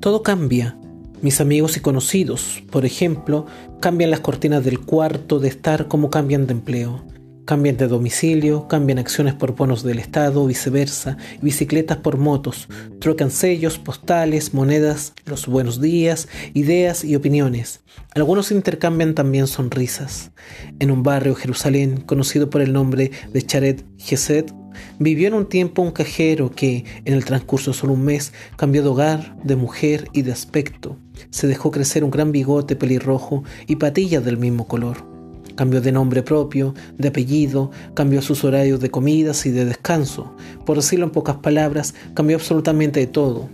Todo cambia. Mis amigos y conocidos, por ejemplo, cambian las cortinas del cuarto de estar como cambian de empleo. Cambian de domicilio, cambian acciones por bonos del Estado, viceversa, bicicletas por motos, trocan sellos, postales, monedas, los buenos días, ideas y opiniones. Algunos intercambian también sonrisas. En un barrio Jerusalén conocido por el nombre de Charet Geset, vivió en un tiempo un cajero que, en el transcurso de solo un mes, cambió de hogar, de mujer y de aspecto. Se dejó crecer un gran bigote pelirrojo y patillas del mismo color. Cambió de nombre propio, de apellido, cambió sus horarios de comidas y de descanso. Por decirlo en pocas palabras, cambió absolutamente de todo.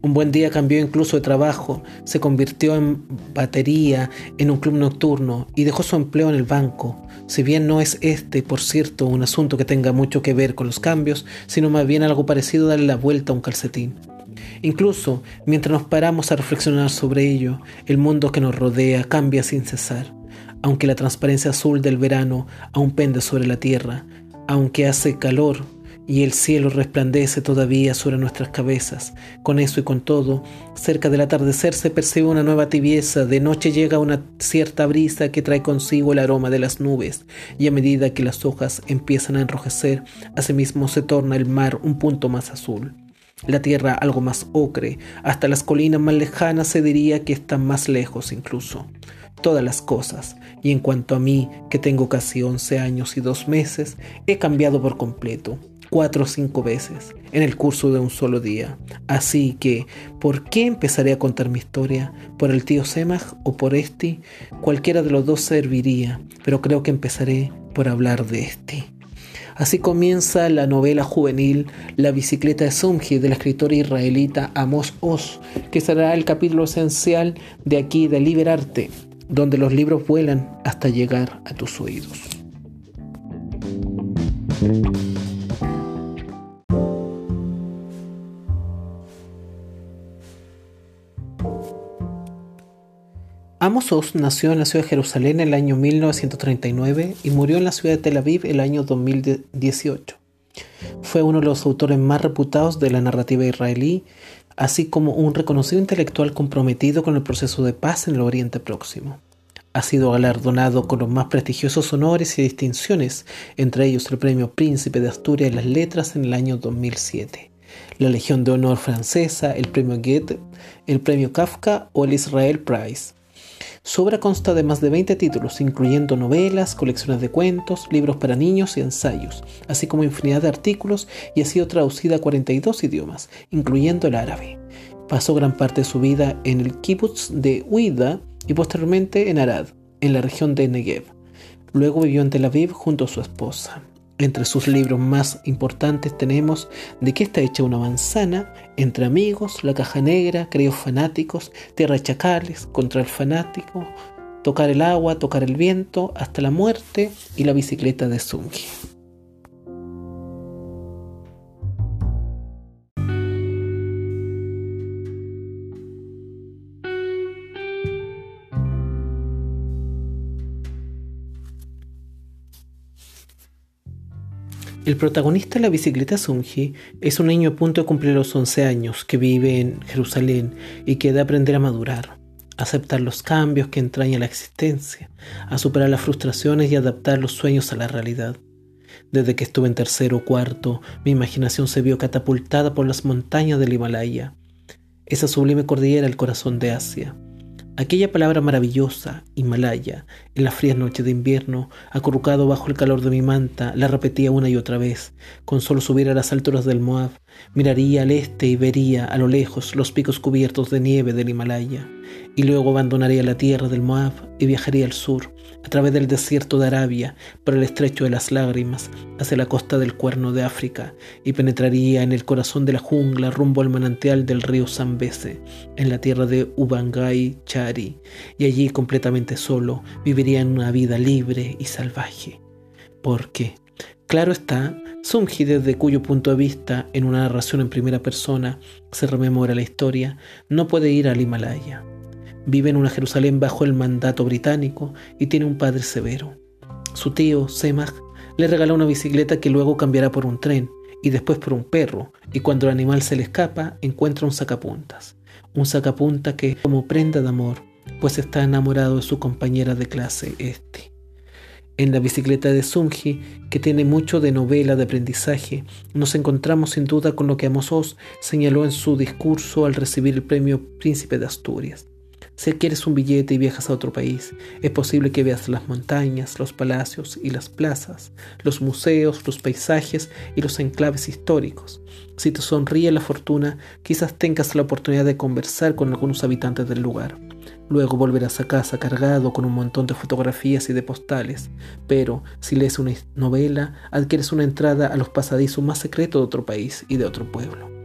Un buen día cambió incluso de trabajo, se convirtió en batería en un club nocturno y dejó su empleo en el banco. Si bien no es este, por cierto, un asunto que tenga mucho que ver con los cambios, sino más bien algo parecido a darle la vuelta a un calcetín. Incluso mientras nos paramos a reflexionar sobre ello, el mundo que nos rodea cambia sin cesar aunque la transparencia azul del verano aún pende sobre la tierra, aunque hace calor y el cielo resplandece todavía sobre nuestras cabezas. Con eso y con todo, cerca del atardecer se percibe una nueva tibieza, de noche llega una cierta brisa que trae consigo el aroma de las nubes, y a medida que las hojas empiezan a enrojecer, asimismo se torna el mar un punto más azul. La tierra algo más ocre, hasta las colinas más lejanas se diría que están más lejos incluso todas las cosas, y en cuanto a mí, que tengo casi 11 años y dos meses, he cambiado por completo, cuatro o cinco veces, en el curso de un solo día. Así que, ¿por qué empezaré a contar mi historia? ¿Por el tío Semach o por este? Cualquiera de los dos serviría, pero creo que empezaré por hablar de este. Así comienza la novela juvenil La bicicleta de Sumji de la escritora israelita Amos Oz, que será el capítulo esencial de aquí de Liberarte, donde los libros vuelan hasta llegar a tus oídos. Amos Oz nació en la ciudad de Jerusalén en el año 1939 y murió en la ciudad de Tel Aviv el año 2018. Fue uno de los autores más reputados de la narrativa israelí así como un reconocido intelectual comprometido con el proceso de paz en el Oriente Próximo. Ha sido galardonado con los más prestigiosos honores y distinciones, entre ellos el Premio Príncipe de Asturias en las Letras en el año 2007, la Legión de Honor francesa, el Premio Goethe, el Premio Kafka o el Israel Prize. Su obra consta de más de 20 títulos, incluyendo novelas, colecciones de cuentos, libros para niños y ensayos, así como infinidad de artículos y ha sido traducida a 42 idiomas, incluyendo el árabe. Pasó gran parte de su vida en el kibbutz de Uida y posteriormente en Arad, en la región de Negev. Luego vivió en Tel Aviv junto a su esposa. Entre sus libros más importantes tenemos De qué está hecha una manzana, Entre amigos, La caja negra, Creos fanáticos, Tierra de chacales, Contra el fanático, Tocar el agua, Tocar el viento, Hasta la muerte y La bicicleta de Zungi. El protagonista de la bicicleta Sunji es un niño a punto de cumplir los 11 años que vive en Jerusalén y que debe aprender a madurar, a aceptar los cambios que entraña la existencia, a superar las frustraciones y adaptar los sueños a la realidad. Desde que estuve en tercero o cuarto, mi imaginación se vio catapultada por las montañas del Himalaya, esa sublime cordillera del corazón de Asia Aquella palabra maravillosa, Himalaya, en las frías noches de invierno, acurrucado bajo el calor de mi manta, la repetía una y otra vez. Con solo subir a las alturas del Moab, miraría al este y vería a lo lejos los picos cubiertos de nieve del Himalaya. Y luego abandonaría la tierra del Moab y viajaría al sur, a través del desierto de Arabia, por el estrecho de las lágrimas, hacia la costa del cuerno de África, y penetraría en el corazón de la jungla rumbo al manantial del río Zambeze, en la tierra de Ubangay Y allí completamente solo viviría en una vida libre y salvaje. Porque, claro está, Sunji desde cuyo punto de vista, en una narración en primera persona, se rememora la historia, no puede ir al Himalaya Vive en una Jerusalén bajo el mandato británico y tiene un padre severo. Su tío, Semach, le regaló una bicicleta que luego cambiará por un tren y después por un perro, y cuando el animal se le escapa, encuentra un sacapuntas. Un sacapunta que como prenda de amor, pues está enamorado de su compañera de clase, este. En la bicicleta de Sunji, que tiene mucho de novela de aprendizaje, nos encontramos sin duda con lo que Amos Oz señaló en su discurso al recibir el premio Príncipe de Asturias. Si adquieres un billete y viajas a otro país, es posible que veas las montañas, los palacios y las plazas, los museos, los paisajes y los enclaves históricos. Si te sonríe la fortuna, quizás tengas la oportunidad de conversar con algunos habitantes del lugar. Luego volverás a casa cargado con un montón de fotografías y de postales, pero si lees una novela, adquieres una entrada a los pasadizos más secretos de otro país y de otro pueblo.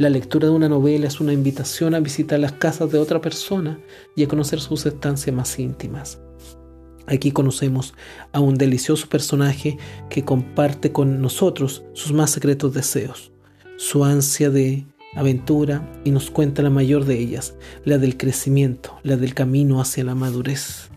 La lectura de una novela es una invitación a visitar las casas de otra persona y a conocer sus estancias más íntimas. Aquí conocemos a un delicioso personaje que comparte con nosotros sus más secretos deseos, su ansia de aventura y nos cuenta la mayor de ellas, la del crecimiento, la del camino hacia la madurez.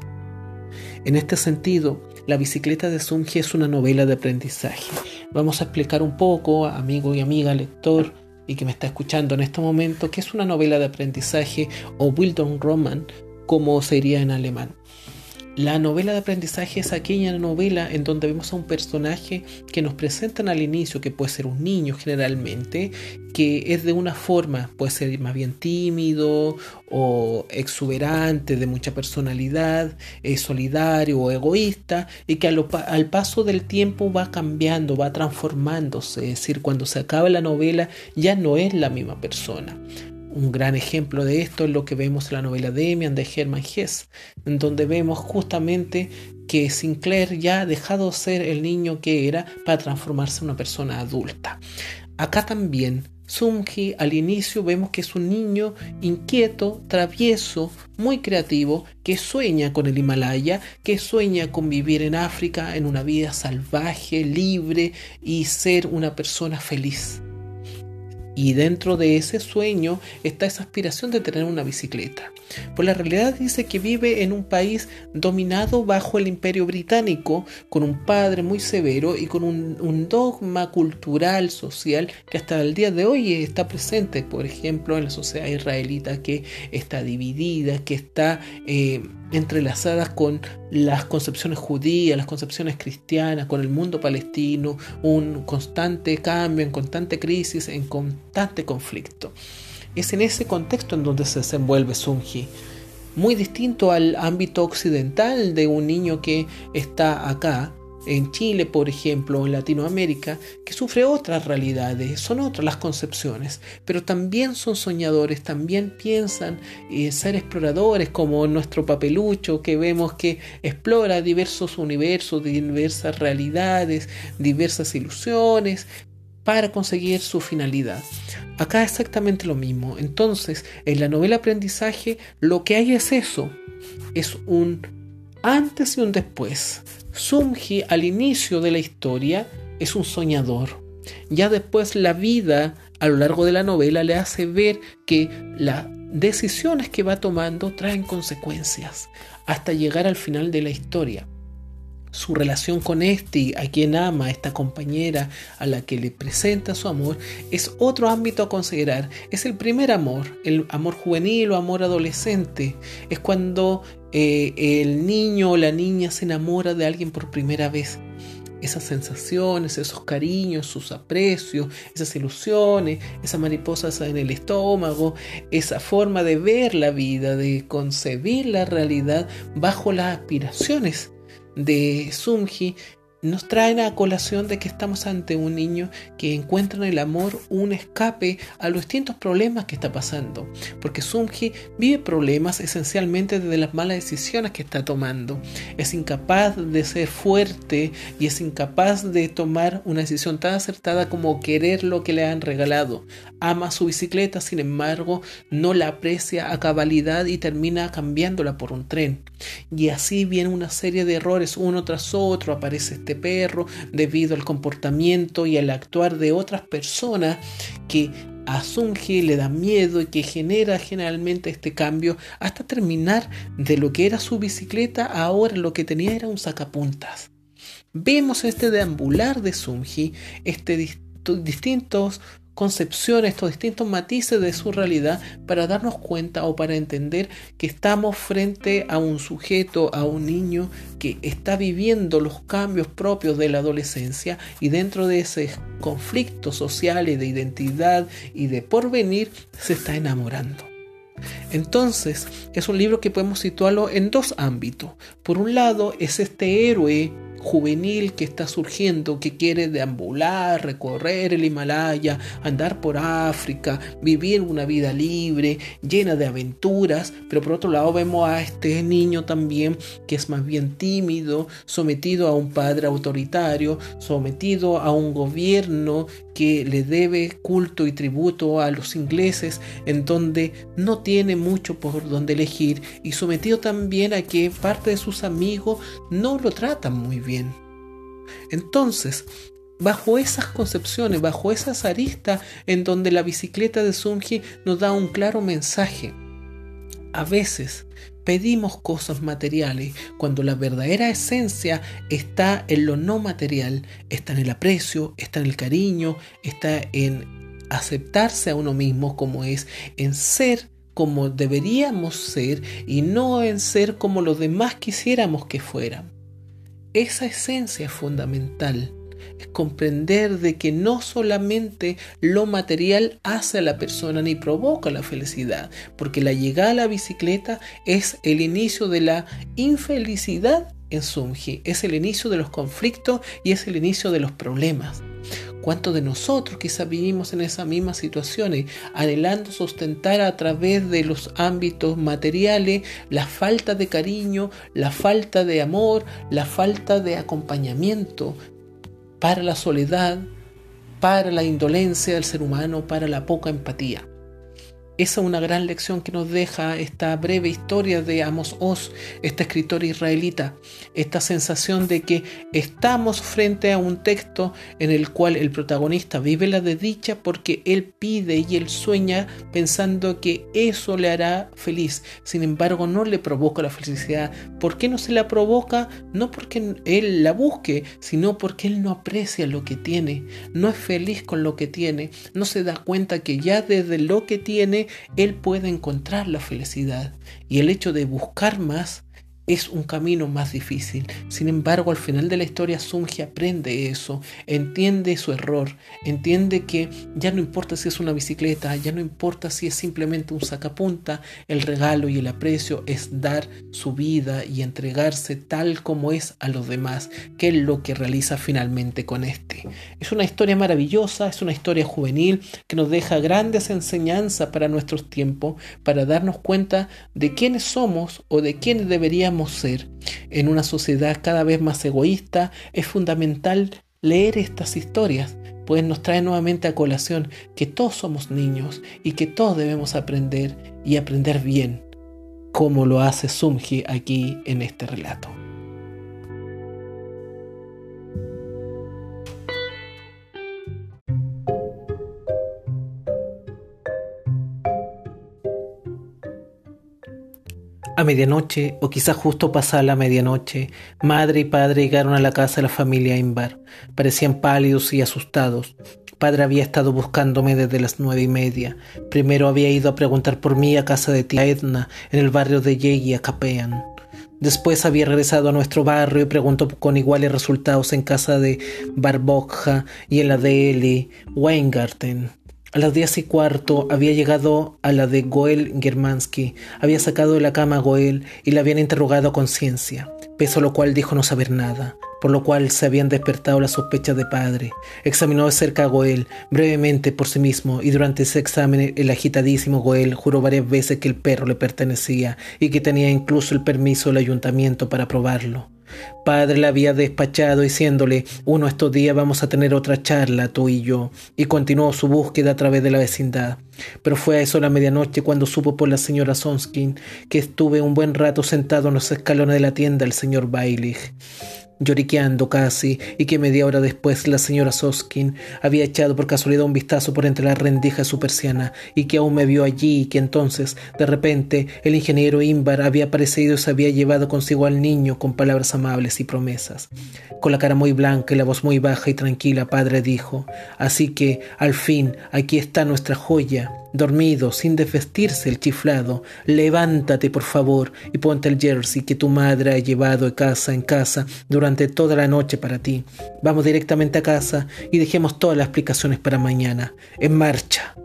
En este sentido, La bicicleta de Sunji es una novela de aprendizaje. Vamos a explicar un poco, amigo y amiga lector, y que me está escuchando en este momento, que es una novela de aprendizaje o Bildungsroman, como sería en alemán. La novela de aprendizaje es aquella novela en donde vemos a un personaje que nos presentan al inicio, que puede ser un niño generalmente, que es de una forma, puede ser más bien tímido o exuberante, de mucha personalidad, es solidario o egoísta, y que al, al paso del tiempo va cambiando, va transformándose, es decir, cuando se acaba la novela ya no es la misma persona. Un gran ejemplo de esto es lo que vemos en la novela Demian de Hermann Hesse, en donde vemos justamente que Sinclair ya ha dejado de ser el niño que era para transformarse en una persona adulta. Acá también Sumji al inicio vemos que es un niño inquieto, travieso, muy creativo, que sueña con el Himalaya, que sueña con vivir en África en una vida salvaje, libre y ser una persona feliz. Y dentro de ese sueño está esa aspiración de tener una bicicleta. Pues la realidad dice que vive en un país dominado bajo el imperio británico, con un padre muy severo y con un, dogma cultural, social, que hasta el día de hoy está presente, por ejemplo, en la sociedad israelita que está dividida, que está... Eh, entrelazadas con las concepciones judías, las concepciones cristianas, con el mundo palestino, un constante cambio, en constante crisis, en constante conflicto. Es en ese contexto en donde se desenvuelve Sunji. Muy distinto al ámbito occidental de un niño que está acá, en Chile, por ejemplo, en Latinoamérica, que sufre otras realidades, son otras las concepciones, pero también son soñadores, también piensan eh, ser exploradores, como nuestro papelucho, que vemos que explora diversos universos, diversas realidades, diversas ilusiones, para conseguir su finalidad. Acá exactamente lo mismo. Entonces, en la novela aprendizaje, lo que hay es eso, es un antes y un después Sumji al inicio de la historia es un soñador. Ya después la vida a lo largo de la novela le hace ver que las decisiones que va tomando traen consecuencias hasta llegar al final de la historia. Su relación con este, a quien ama, esta compañera a la que le presenta su amor, es otro ámbito a considerar. Es el primer amor, el amor juvenil o amor adolescente. Es cuando eh, el niño o la niña se enamora de alguien por primera vez. Esas sensaciones, esos cariños, sus aprecios, esas ilusiones, esas mariposas en el estómago, esa forma de ver la vida, de concebir la realidad bajo las aspiraciones de Sumji nos traen a colación de que estamos ante un niño que encuentra en el amor un escape a los distintos problemas que está pasando. Porque Sumji vive problemas esencialmente desde las malas decisiones que está tomando. Es incapaz de ser fuerte y es incapaz de tomar una decisión tan acertada como querer lo que le han regalado. Ama su bicicleta, sin embargo, no la aprecia a cabalidad y termina cambiándola por un tren. Y así viene una serie de errores uno tras otro. Aparece este perro debido al comportamiento y al actuar de otras personas que a Sunji le da miedo y que genera generalmente este cambio hasta terminar de lo que era su bicicleta ahora lo que tenía era un sacapuntas. Vemos este deambular de Sunji, este distintos concepciones, estos distintos matices de su realidad para darnos cuenta o para entender que estamos frente a un sujeto, a un niño que está viviendo los cambios propios de la adolescencia y dentro de ese conflicto social y de identidad y de porvenir se está enamorando. Entonces, es un libro que podemos situarlo en dos ámbitos. Por un lado, es este héroe juvenil que está surgiendo, que quiere deambular, recorrer el Himalaya, andar por África, vivir una vida libre, llena de aventuras, pero por otro lado vemos a este niño también que es más bien tímido, sometido a un padre autoritario, sometido a un gobierno que le debe culto y tributo a los ingleses, en donde no tiene mucho por donde elegir, y sometido también a que parte de sus amigos no lo tratan muy bien. Entonces, bajo esas concepciones, bajo esas aristas en donde la bicicleta de Sunji nos da un claro mensaje, a veces pedimos cosas materiales cuando la verdadera esencia está en lo no material, está en el aprecio, está en el cariño, está en aceptarse a uno mismo como es, en ser como deberíamos ser y no en ser como los demás quisiéramos que fueran. Esa esencia es fundamental es comprender de que no solamente lo material hace a la persona ni provoca la felicidad, porque la llegada a la bicicleta es el inicio de la infelicidad en Sumji, es el inicio de los conflictos y es el inicio de los problemas. ¿Cuántos de nosotros quizás vivimos en esas mismas situaciones, anhelando sustentar a través de los ámbitos materiales la falta de cariño, la falta de amor, la falta de acompañamiento, para la soledad, para la indolencia del ser humano, para la poca empatía. Esa es una gran lección que nos deja esta breve historia de Amos Oz, este escritor israelita, esta sensación de que estamos frente a un texto en el cual el protagonista vive la desdicha porque él pide y él sueña pensando que eso le hará feliz. Sin embargo, no le provoca la felicidad. ¿Por qué no se la provoca? No porque él la busque, sino porque él no aprecia lo que tiene, no es feliz con lo que tiene, no se da cuenta que ya desde lo que tiene él puede encontrar la felicidad. Y el hecho de buscar más es un camino más difícil. Sin embargo, al final de la historia, Sunji aprende eso, entiende su error, entiende que ya no importa si es una bicicleta, ya no importa si es simplemente un sacapunta, el regalo y el aprecio es dar su vida y entregarse tal como es a los demás, que es lo que realiza finalmente con este. Es una historia maravillosa, es una historia juvenil que nos deja grandes enseñanzas para nuestros tiempos, para darnos cuenta de quiénes somos o de quiénes deberíamos ser. En una sociedad cada vez más egoísta es fundamental leer estas historias, pues nos trae nuevamente a colación que todos somos niños y que todos debemos aprender y aprender bien, como lo hace Sumji aquí en este relato. A medianoche, o quizás justo pasada la medianoche, madre y padre llegaron a la casa de la familia Imbar. Parecían pálidos y asustados. Padre había estado buscándome desde las nueve y media. Primero había ido a preguntar por mí a casa de tía Edna, en el barrio de Yegi, a Capean. Después había regresado a nuestro barrio y preguntó con iguales resultados en casa de Barbogja y en la de Eli Weingarten. A las diez y cuarto había llegado a la de Goel Germansky, había sacado de la cama a Goel y la habían interrogado a conciencia, peso lo cual dijo no saber nada, por lo cual se habían despertado las sospechas de padre. Examinó de cerca a Goel, brevemente por sí mismo, y durante ese examen el agitadísimo Goel juró varias veces que el perro le pertenecía y que tenía incluso el permiso del ayuntamiento para probarlo. Padre le había despachado diciéndole, uno estos días vamos a tener otra charla, tú y yo, y continuó su búsqueda a través de la vecindad. Pero fue a eso la medianoche cuando supo por la señora Sonskin que estuve un buen rato sentado en los escalones de la tienda del señor Bailich. Lloriqueando casi, y que media hora después la señora Soskin había echado por casualidad un vistazo por entre la rendija de su persiana, y que aún me vio allí, y que entonces, de repente, el ingeniero Imbar había aparecido y se había llevado consigo al niño con palabras amables y promesas. Con la cara muy blanca y la voz muy baja y tranquila, padre dijo, Así que, al fin, aquí está nuestra joya dormido, sin desvestirse el chiflado, levántate por favor y ponte el jersey que tu madre ha llevado de casa en casa durante toda la noche para ti. Vamos directamente a casa y dejemos todas las explicaciones para mañana. En marcha.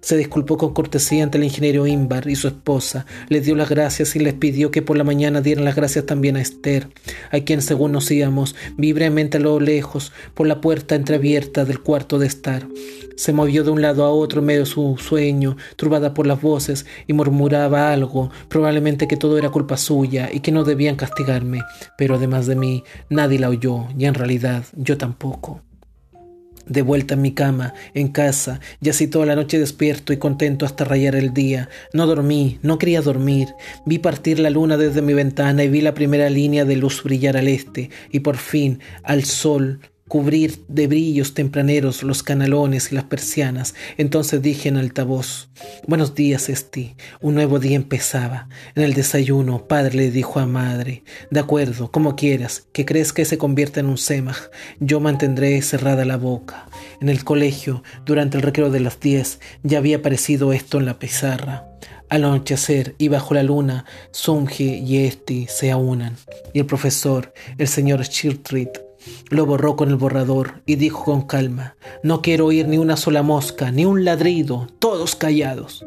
Se disculpó con cortesía ante el ingeniero Imbar y su esposa, les dio las gracias y les pidió que por la mañana dieran las gracias también a Esther, a quien según nos íbamos, vi brevemente a lo lejos por la puerta entreabierta del cuarto de estar. Se movió de un lado a otro en medio de su sueño, turbada por las voces, y murmuraba algo, probablemente que todo era culpa suya y que no debían castigarme, pero además de mí, nadie la oyó, y en realidad yo tampoco de vuelta en mi cama, en casa, y así toda la noche despierto y contento hasta rayar el día. No dormí, no quería dormir. Vi partir la luna desde mi ventana y vi la primera línea de luz brillar al este, y por fin al sol cubrir de brillos tempraneros los canalones y las persianas. Entonces dije en altavoz, Buenos días, Esti. Un nuevo día empezaba. En el desayuno, padre le dijo a madre, De acuerdo, como quieras, que crees que se convierta en un semaj. Yo mantendré cerrada la boca. En el colegio, durante el recreo de las diez, ya había aparecido esto en la pizarra. Al anochecer y bajo la luna, Sunji y Esti se aunan, y el profesor, el señor Shirtrit, lo borró con el borrador y dijo con calma, no quiero oír ni una sola mosca, ni un ladrido, todos callados.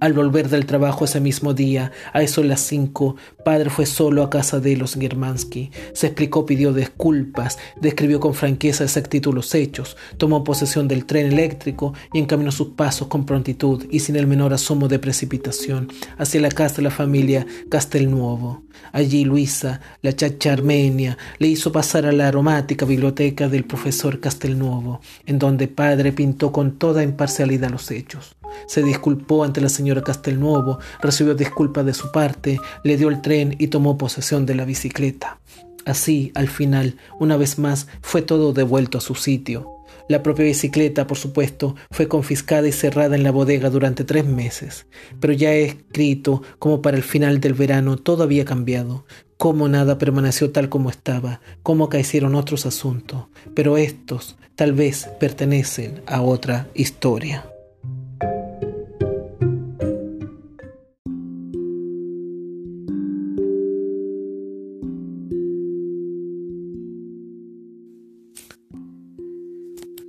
Al volver del trabajo ese mismo día, a eso las cinco, padre fue solo a casa de los Germansky. Se explicó, pidió disculpas, describió con franqueza exactitud los hechos, tomó posesión del tren eléctrico y encaminó sus pasos con prontitud y sin el menor asomo de precipitación hacia la casa de la familia Castelnuovo. Allí Luisa, la chacha armenia, le hizo pasar a la aromática biblioteca del profesor Castelnuovo, en donde padre pintó con toda imparcialidad los hechos. Se disculpó ante la señora Castelnuovo, recibió disculpas de su parte, le dio el tren y tomó posesión de la bicicleta. Así, al final, una vez más, fue todo devuelto a su sitio. La propia bicicleta, por supuesto, fue confiscada y cerrada en la bodega durante tres meses. Pero ya he escrito como para el final del verano todo había cambiado, cómo nada permaneció tal como estaba, cómo acaecieron otros asuntos, pero estos tal vez pertenecen a otra historia.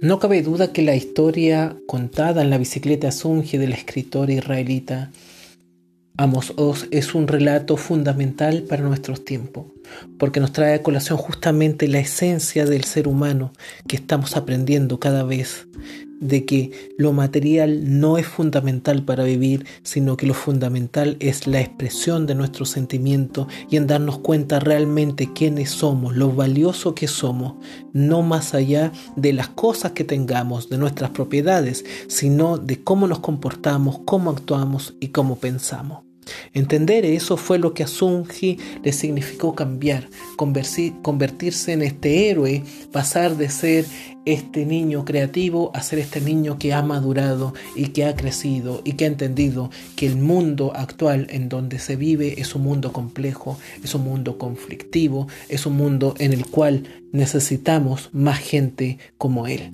No cabe duda que la historia contada en la bicicleta Sunji del escritor israelita Amos Oz es un relato fundamental para nuestros tiempos, porque nos trae a colación justamente la esencia del ser humano que estamos aprendiendo cada vez, de que lo material no es fundamental para vivir, sino que lo fundamental es la expresión de nuestro sentimiento y en darnos cuenta realmente quiénes somos, lo valioso que somos, no más allá de las cosas que tengamos, de nuestras propiedades, sino de cómo nos comportamos, cómo actuamos y cómo pensamos. Entender eso fue lo que a Sunji le significó cambiar, convertirse en este héroe, pasar de ser este niño creativo a ser este niño que ha madurado y que ha crecido y que ha entendido que el mundo actual en donde se vive es un mundo complejo, es un mundo conflictivo, es un mundo en el cual necesitamos más gente como él.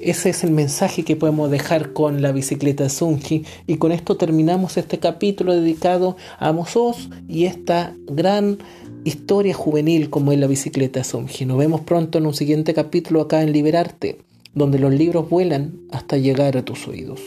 Ese es el mensaje que podemos dejar con la bicicleta Sunji y con esto terminamos este capítulo dedicado a Mozos y esta gran historia juvenil como es la bicicleta Sunji. Nos vemos pronto en un siguiente capítulo acá en Liberarte, donde los libros vuelan hasta llegar a tus oídos.